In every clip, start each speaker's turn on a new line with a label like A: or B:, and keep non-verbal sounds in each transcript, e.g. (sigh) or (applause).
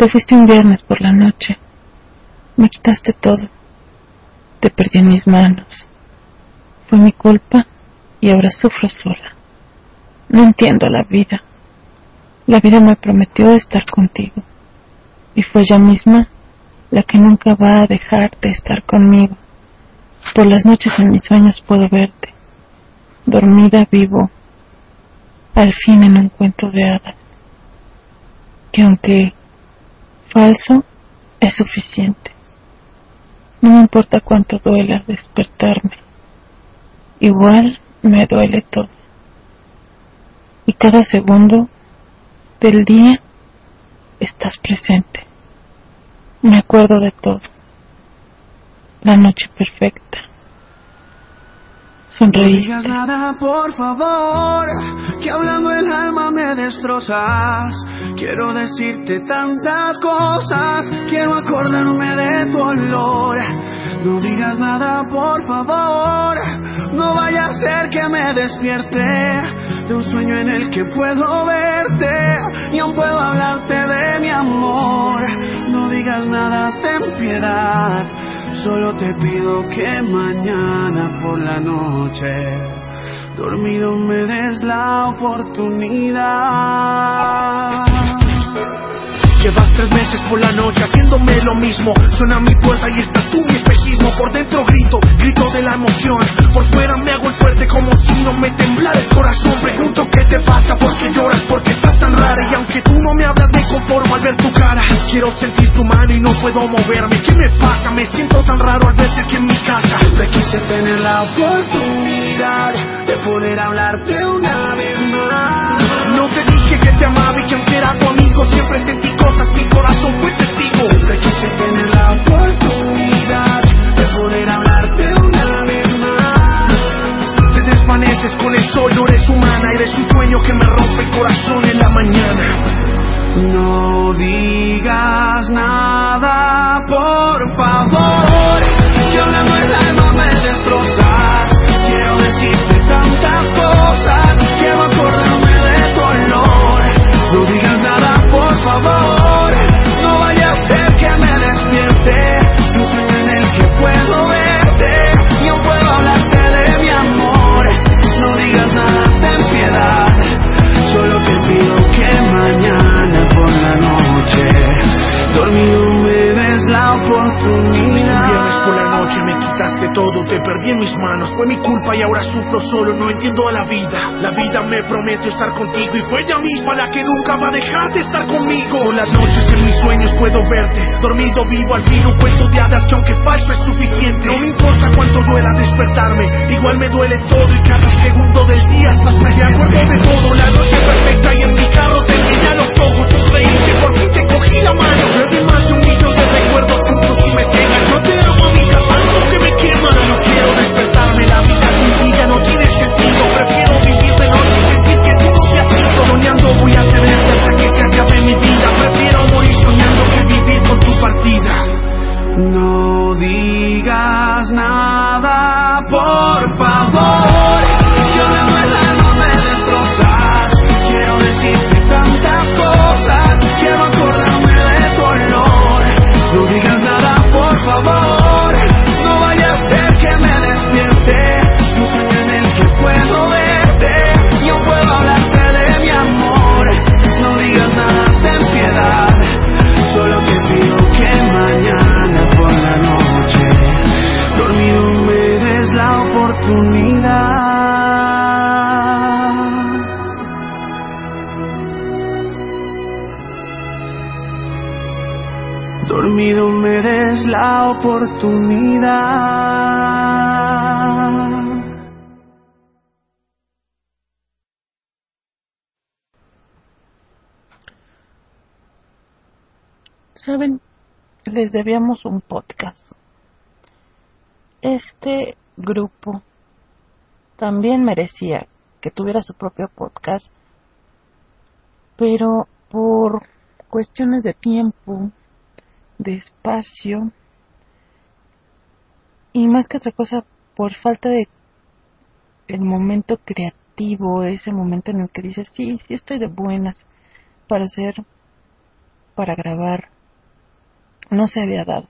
A: Te fuiste un viernes por la noche. Me quitaste todo. Te perdí en mis manos. Fue mi culpa y ahora sufro sola. No entiendo la vida. La vida me prometió estar contigo y fue ella misma la que nunca va a dejar de estar conmigo. Por las noches en mis sueños puedo verte, dormida vivo, al fin en un cuento de hadas, que aunque falso, es suficiente. No me importa cuánto duela despertarme igual me duele todo. Y cada segundo del día estás presente. Me acuerdo de todo. La noche perfecta.
B: No digas nada, por favor, que hablando el alma me destrozas. Quiero decirte tantas cosas, quiero acordarme de tu olor. No digas nada, por favor, no vaya a ser que me despierte de un sueño en el que puedo verte y aún puedo hablarte de mi amor. No digas nada, ten piedad. Solo te pido que mañana por la noche, dormido me des la oportunidad.
C: Llevas tres meses por la noche haciéndome lo mismo. Suena mi puerta y estás tú mi espejismo. Por dentro grito, grito de la emoción. Por fuera me hago el fuerte como si no me temblara el corazón. Pregunto qué te pasa, por qué lloras, por qué estás tan rara. Y aunque tú no me hablas, me conformo al ver tu cara. Quiero sentir tu mano y no puedo moverme. ¿Qué me pasa? Me siento tan raro al verte aquí en mi casa.
B: Siempre quise tener la oportunidad de poder hablarte una vez más.
C: No te dije que te amaba y que aunque era tu amigo siempre sentí cosas, mi corazón fue testigo.
B: Siempre quise tener la oportunidad de poder hablarte una vez más.
C: Te desvaneces con el sol, no eres humana, eres un sueño que me rompe el corazón en la mañana.
B: No digas nada, por favor,
C: todo, te perdí en mis manos. Fue mi culpa y ahora sufro solo, no entiendo a la vida. La vida me prometió estar contigo y fue ella misma la que nunca va a dejar de estar conmigo. Por las noches en mis sueños puedo verte, dormido vivo al fin un cuento de hadas que aunque falso es suficiente. No me importa cuánto duela despertarme, igual me duele todo y cada segundo del día estás presente. Me acuerdo de todo, la noche perfecta y en mi carro te ya los ojos, sonreíste, por fin te cogí la mano. Nueve más de un millón de recuerdos juntos y me cegan. No te amo, amiga, tanto que me quema. Que acabe mi vida. Prefiero morir soñando que vivir con tu partida.
B: No digas nada, por favor. Dormido me des la oportunidad.
A: Saben, les debíamos un podcast. Este grupo también merecía que tuviera su propio podcast, pero por cuestiones de tiempo, de espacio, y más que otra cosa, por falta de el momento creativo, ese momento en el que dices, sí, sí estoy de buenas para hacer, para grabar, no se había dado.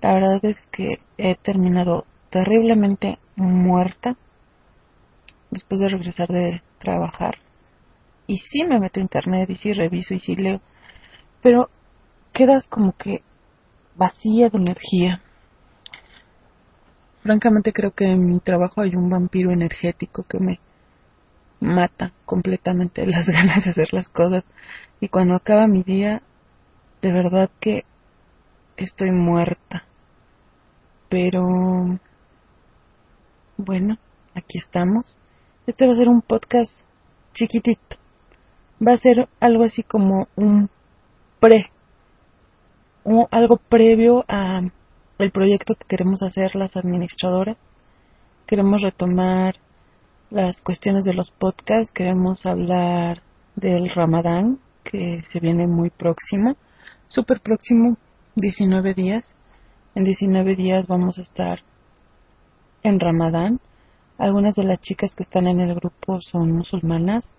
A: La verdad es que he terminado terriblemente muerta después de regresar de trabajar. Y sí me meto a internet y sí reviso y sí leo. Pero quedas como que vacía de energía. Francamente creo que en mi trabajo hay un vampiro energético que me mata completamente (laughs) las ganas de hacer las cosas. Y cuando acaba mi día, de verdad que estoy muerta. Pero bueno, aquí estamos. Este va a ser un podcast chiquitito. Va a ser algo así como un pre, o algo previo a el proyecto que queremos hacer las administradoras. Queremos retomar las cuestiones de los podcasts, queremos hablar del Ramadán, que se viene muy próximo, súper próximo, 19 días. En 19 días vamos a estar en Ramadán. Algunas de las chicas que están en el grupo son musulmanas,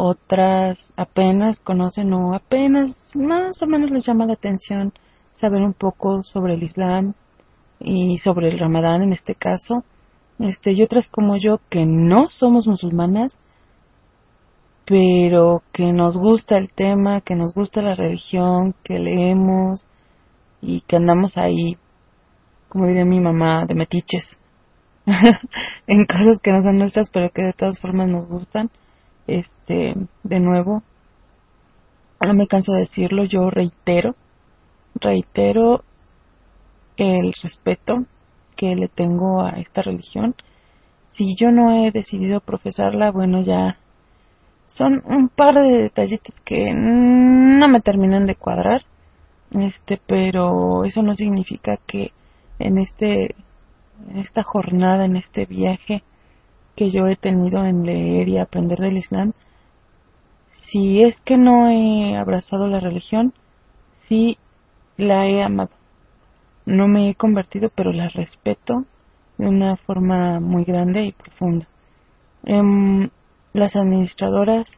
A: otras apenas conocen o apenas más o menos les llama la atención saber un poco sobre el Islam y sobre el Ramadán en este caso. Este, y otras como yo que no somos musulmanas, pero que nos gusta el tema, que nos gusta la religión, que leemos y que andamos ahí, como diría mi mamá, de metiches, (laughs) en cosas que no son nuestras, pero que de todas formas nos gustan. Este, de nuevo, no me canso de decirlo, yo reitero, reitero el respeto que le tengo a esta religión. Si yo no he decidido profesarla, bueno, ya son un par de detallitos que no me terminan de cuadrar. Este, pero eso no significa que en este en esta jornada, en este viaje que yo he tenido en leer y aprender del Islam, si es que no he abrazado la religión, sí la he amado. No me he convertido, pero la respeto de una forma muy grande y profunda. Em, las administradoras,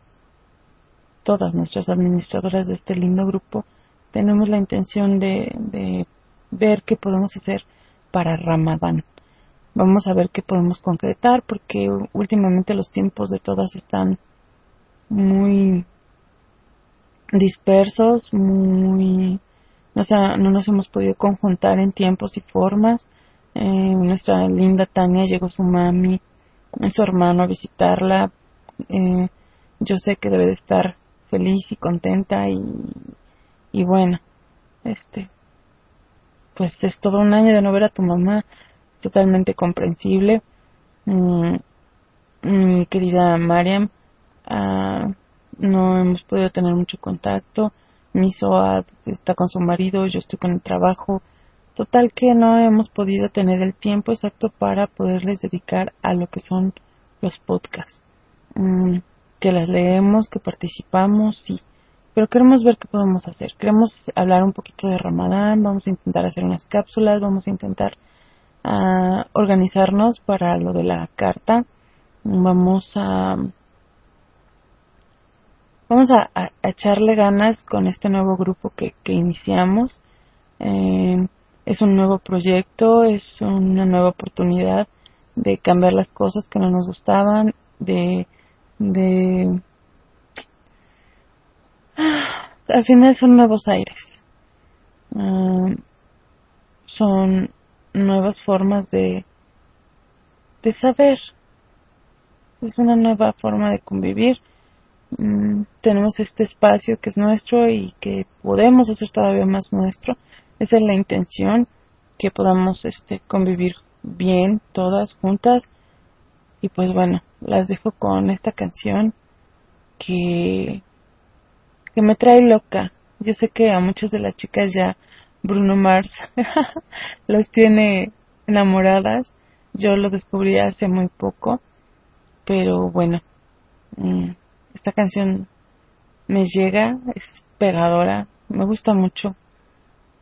A: todas nuestras administradoras de este lindo grupo, tenemos la intención de, de ver qué podemos hacer para Ramadán. Vamos a ver qué podemos concretar porque últimamente los tiempos de todas están muy dispersos, muy... O sea, no nos hemos podido conjuntar en tiempos y formas. Eh, nuestra linda Tania llegó su mami, su hermano a visitarla. Eh, yo sé que debe de estar feliz y contenta y, y bueno, este, pues es todo un año de no ver a tu mamá totalmente comprensible. Mm, mi querida Mariam, ah, no hemos podido tener mucho contacto. Mi SOA está con su marido, yo estoy con el trabajo. Total que no hemos podido tener el tiempo exacto para poderles dedicar a lo que son los podcasts. Mm, que las leemos, que participamos, sí. Pero queremos ver qué podemos hacer. Queremos hablar un poquito de Ramadán, vamos a intentar hacer unas cápsulas, vamos a intentar a organizarnos para lo de la carta. Vamos a vamos a, echarle ganas con este nuevo grupo que, que iniciamos. Eh, es un nuevo proyecto, es una nueva oportunidad de cambiar las cosas que no nos gustaban, de, de al final son nuevos aires. Ah, son nuevas formas de, de saber. Es una nueva forma de convivir. Mm, tenemos este espacio que es nuestro y que podemos hacer todavía más nuestro. Esa es la intención, que podamos este, convivir bien todas juntas. Y pues bueno, las dejo con esta canción que, que me trae loca. Yo sé que a muchas de las chicas ya Bruno Mars (laughs) las tiene enamoradas. Yo lo descubrí hace muy poco, pero bueno, mm, esta canción me llega, es pegadora, me gusta mucho.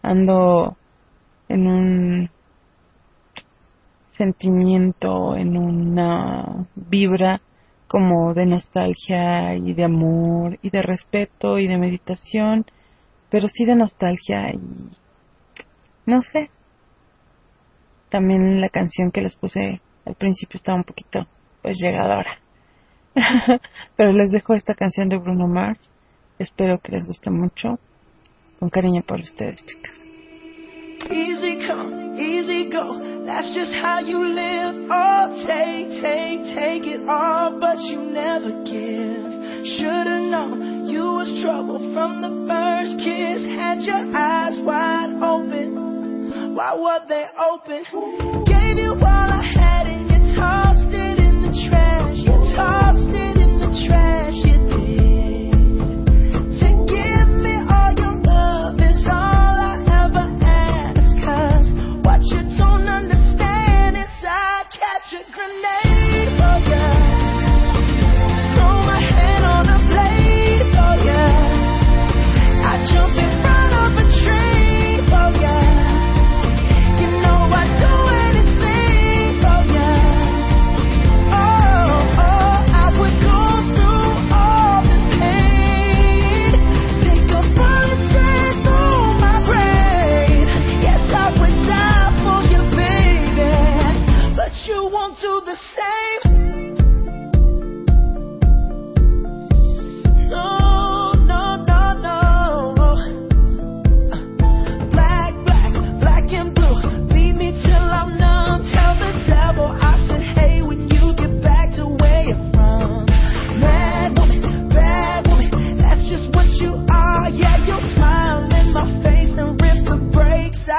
A: Ando en un sentimiento, en una vibra como de nostalgia y de amor y de respeto y de meditación, pero sí de nostalgia y no sé. También la canción que les puse al principio estaba un poquito pues llegadora. (laughs) pero les dejo esta canción de Bruno Mars. Espero que les guste mucho. Con cariño para ustedes, chicas.
D: Easy come, easy go. That's just how you live. Oh, take, take, take it all, but you never give. Should've known you was trouble from the first kiss. Had your eyes wide open. Why were they open? Gave you all I had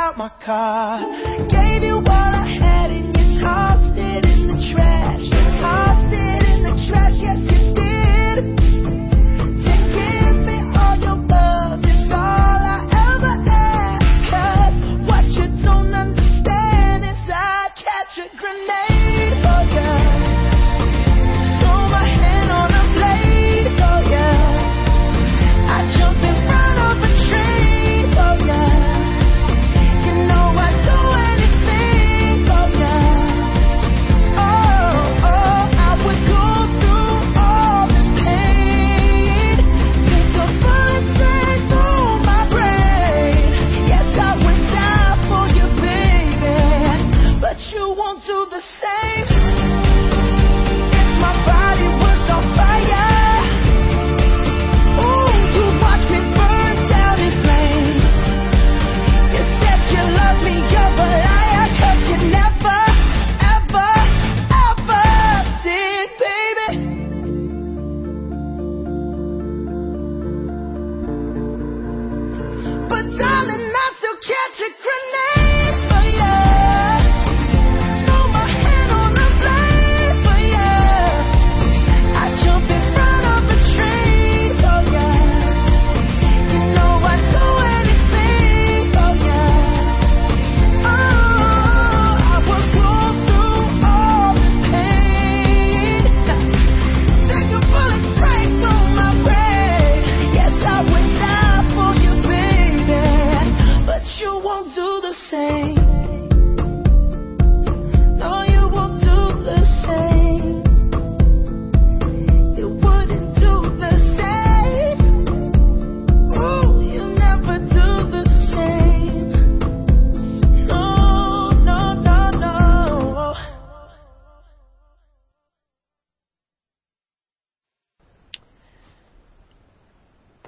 D: out my car. Gave you all I had and you tossed it in the trash. You tossed it in the trash, yes you did.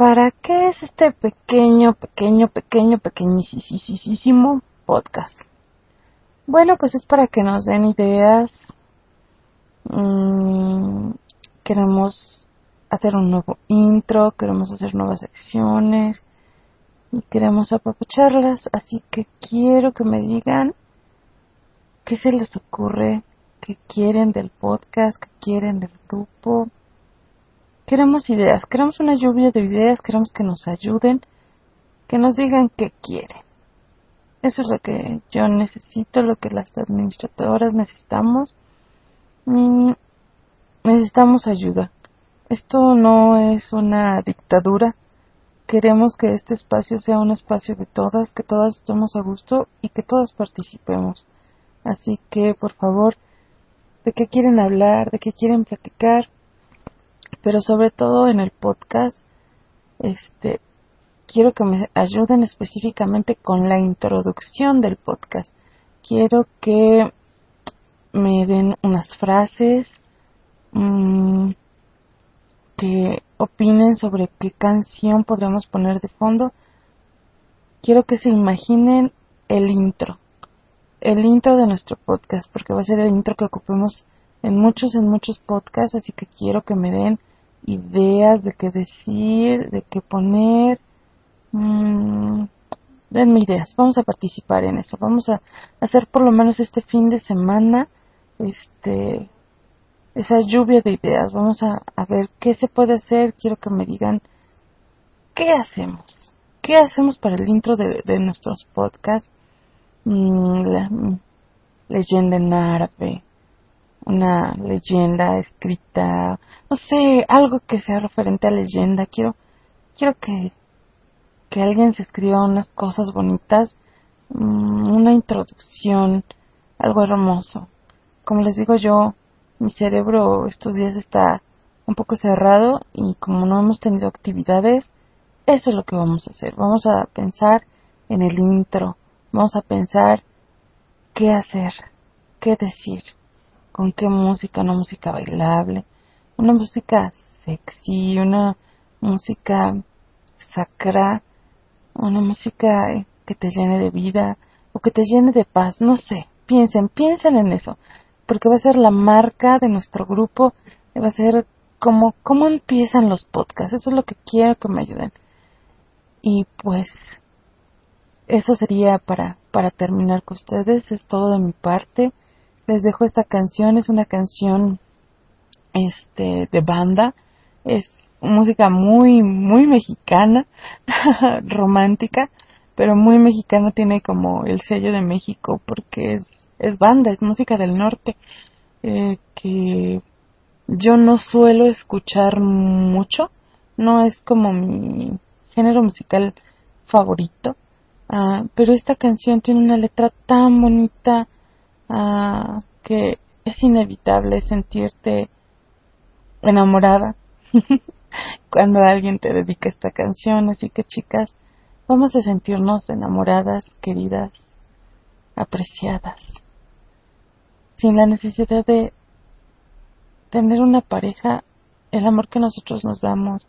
A: ¿Para qué es este pequeño, pequeño, pequeño, pequeñísimo podcast? Bueno, pues es para que nos den ideas. Mm, queremos hacer un nuevo intro, queremos hacer nuevas secciones y queremos apapacharlas. Así que quiero que me digan qué se les ocurre, qué quieren del podcast, qué quieren del grupo Queremos ideas, queremos una lluvia de ideas, queremos que nos ayuden que nos digan qué quieren. Eso es lo que yo necesito, lo que las administradoras necesitamos. Mm, necesitamos ayuda. Esto no es una dictadura. Queremos que este espacio sea un espacio de todas, que todas estemos a gusto y que todas participemos. Así que, por favor, de qué quieren hablar, de qué quieren platicar, pero sobre todo en el podcast, este, quiero que me ayuden específicamente con la introducción del podcast. Quiero que me den unas frases, mmm, que opinen sobre qué canción podremos poner de fondo. Quiero que se imaginen el intro el intro de nuestro podcast, porque va a ser el intro que ocupemos en muchos, en muchos podcasts, así que quiero que me den ideas de qué decir, de qué poner. Mm, denme ideas, vamos a participar en eso, vamos a hacer por lo menos este fin de semana, este, esa lluvia de ideas, vamos a, ver qué se puede hacer, quiero que me digan qué hacemos, qué hacemos para el intro de, de nuestros podcasts Mm, la leyenda en árabe, una leyenda escrita, no sé, algo que sea referente a leyenda. Quiero, quiero que, que alguien se escriba unas cosas bonitas, mm, una introducción, algo hermoso. Como les digo yo, mi cerebro estos días está un poco cerrado y como no hemos tenido actividades, eso es lo que vamos a hacer. Vamos a pensar en el intro, Vamos a pensar qué hacer, qué decir, con qué música, una música bailable, una música sexy, una música sacra, una música que te llene de vida o que te llene de paz, no sé, piensen, piensen en eso, porque va a ser la marca de nuestro grupo, va a ser como cómo empiezan los podcasts, eso es lo que quiero que me ayuden. Y pues eso sería para, para terminar con ustedes. Es todo de mi parte. Les dejo esta canción. Es una canción este, de banda. Es música muy, muy mexicana, (laughs) romántica, pero muy mexicana. Tiene como el sello de México porque es, es banda, es música del norte. Eh, que yo no suelo escuchar mucho. No es como mi género musical favorito Ah, pero esta canción tiene una letra tan bonita que es inevitable sentirte enamorada (laughs) cuando alguien te dedica esta canción. Así que chicas, vamos a sentirnos enamoradas, queridas, apreciadas, sin la necesidad de tener una pareja, el amor que nosotros nos damos,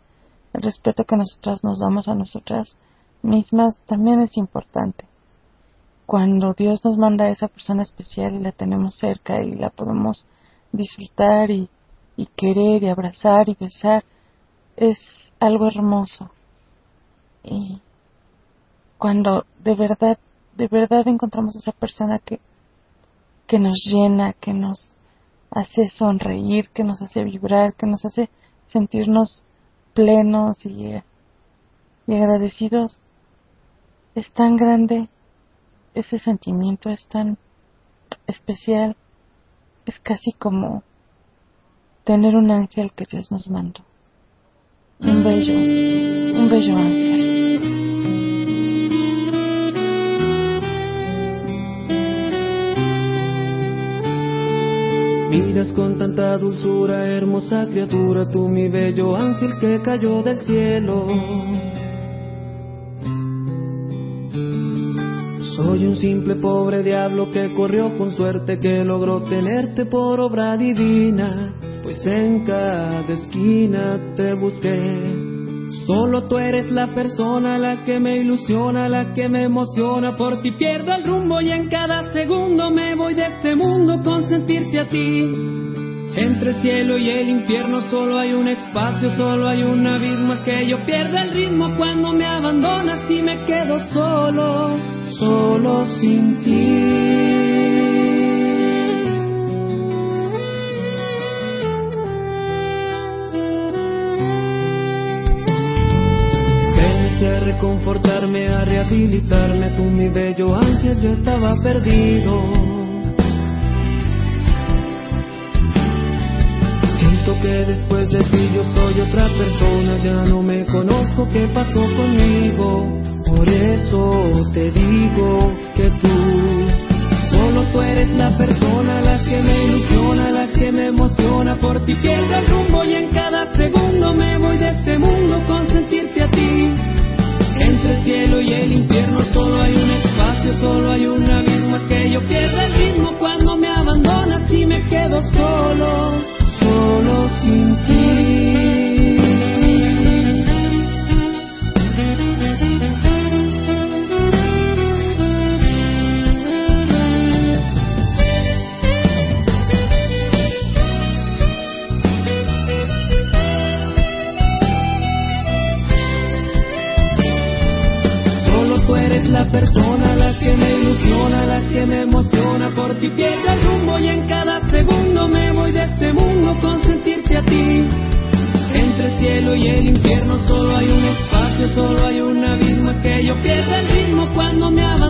A: el respeto que nosotras nos damos a nosotras mismas también es importante. Cuando Dios nos manda a esa persona especial y la tenemos cerca y la podemos disfrutar y, querer y abrazar y besar, es algo hermoso. Y cuando de verdad, de verdad encontramos a esa persona que, que nos llena, que nos hace sonreír, que nos hace vibrar, que nos hace sentirnos plenos y, y agradecidos, es tan grande, ese sentimiento es tan especial, es casi como tener un ángel que Dios nos mandó. Un bello, un bello ángel.
E: Miras con tanta dulzura, hermosa criatura, tú mi bello ángel que cayó del cielo. Soy un simple pobre diablo que corrió con suerte, que logró tenerte por obra divina, pues en cada esquina te busqué. Solo tú eres la persona, la que me ilusiona, la que me emociona. Por ti pierdo el rumbo y en cada segundo me voy de este mundo con sentirte a ti. Entre el cielo y el infierno solo hay un espacio, solo hay un abismo. Es que yo pierdo el ritmo cuando me abandonas y me quedo solo solo sin ti. A reconfortar ayudarme a rehabilitarme. Tú, mi bello ángel, yo estaba perdido. Siento que después de ti yo soy otra persona, ya no me conozco qué pasó conmigo. Por eso te digo que tú, solo tú eres la persona, la que me ilusiona, la que me emociona. Por ti pierdo que me emociona por ti pierdo el rumbo y en cada segundo me voy de este mundo con sentirte a ti. Entre el cielo y el infierno solo hay un espacio, solo hay un abismo que yo pierdo el ritmo cuando me abro.